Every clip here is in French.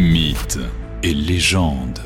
Mythes et légendes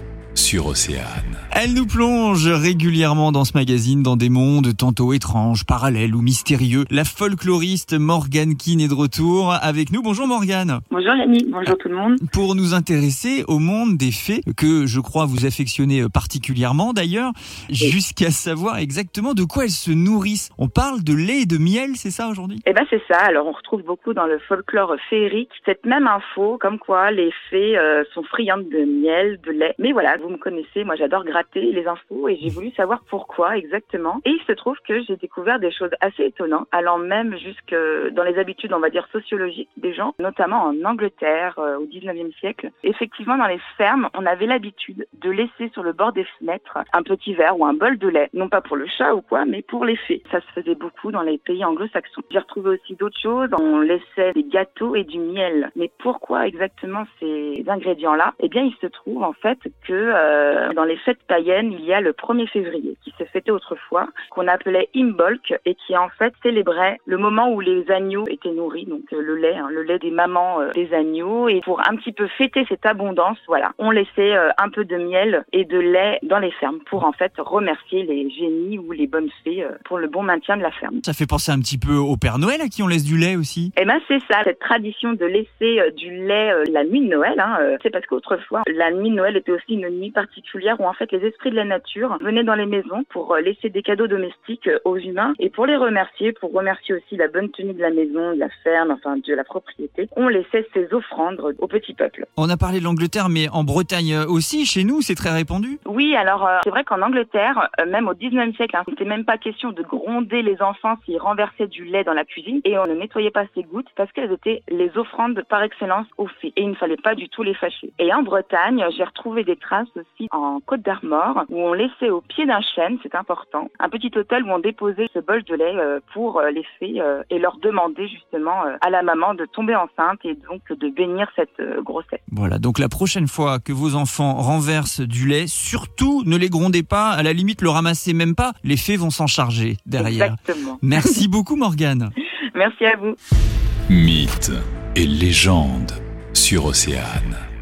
sur Océane. Elle nous plonge régulièrement dans ce magazine dans des mondes tantôt étranges, parallèles ou mystérieux. La folkloriste Morgane Keane est de retour avec nous. Bonjour Morgane. Bonjour Yannick, bonjour tout le monde. Pour nous intéresser au monde des fées, que je crois vous affectionnez particulièrement d'ailleurs, jusqu'à savoir exactement de quoi elles se nourrissent. On parle de lait et de miel, c'est ça aujourd'hui? Eh ben c'est ça. Alors on retrouve beaucoup dans le folklore féerique cette même info, comme quoi les fées euh, sont friandes de miel, de lait. Mais voilà, vous me moi j'adore gratter les infos et j'ai voulu savoir pourquoi exactement. Et il se trouve que j'ai découvert des choses assez étonnantes, allant même jusque dans les habitudes, on va dire, sociologiques des gens, notamment en Angleterre euh, au 19e siècle. Effectivement, dans les fermes, on avait l'habitude de laisser sur le bord des fenêtres un petit verre ou un bol de lait, non pas pour le chat ou quoi, mais pour les fées. Ça se faisait beaucoup dans les pays anglo-saxons. J'ai retrouvé aussi d'autres choses. On laissait des gâteaux et du miel. Mais pourquoi exactement ces ingrédients-là? Eh bien, il se trouve en fait que euh, dans les fêtes il y a le 1er février, qui se fêtait autrefois, qu'on appelait Imbolc, et qui en fait célébrait le moment où les agneaux étaient nourris, donc euh, le lait, hein, le lait des mamans euh, des agneaux. Et pour un petit peu fêter cette abondance, voilà, on laissait euh, un peu de miel et de lait dans les fermes pour en fait remercier les génies ou les bonnes fées pour le bon maintien de la ferme. Ça fait penser un petit peu au Père Noël à qui on laisse du lait aussi. Eh ben c'est ça, cette tradition de laisser du lait la nuit de Noël. Hein, c'est parce qu'autrefois la nuit de Noël était aussi une nuit particulière où en fait les esprits de la nature venaient dans les maisons pour euh, laisser des cadeaux domestiques euh, aux humains et pour les remercier, pour remercier aussi la bonne tenue de la maison, de la ferme, enfin de la propriété, on laissait ces offrandes au petit peuple. On a parlé de l'Angleterre, mais en Bretagne aussi, chez nous, c'est très répandu. Oui, alors euh, c'est vrai qu'en Angleterre, même au 19e siècle, hein, c'était même pas question de gronder les enfants s'ils renversaient du lait dans la cuisine et on ne nettoyait pas ces gouttes parce qu'elles étaient les offrandes par excellence aux fées et il ne fallait pas du tout les fâcher. Et en Bretagne, j'ai retrouvé des traces aussi en Côte d'Armor où on laissait au pied d'un chêne, c'est important, un petit hôtel où on déposait ce bol de lait euh, pour euh, les fées euh, et leur demander justement à la maman de tomber enceinte et donc de bénir cette grossesse. Voilà, donc la prochaine fois que vos enfants renversent du lait, surtout ne les grondez pas, à la limite le ramassez même pas, les fées vont s'en charger derrière. Exactement. Merci beaucoup Morgane. Merci à vous. Mythes et légendes sur Océane.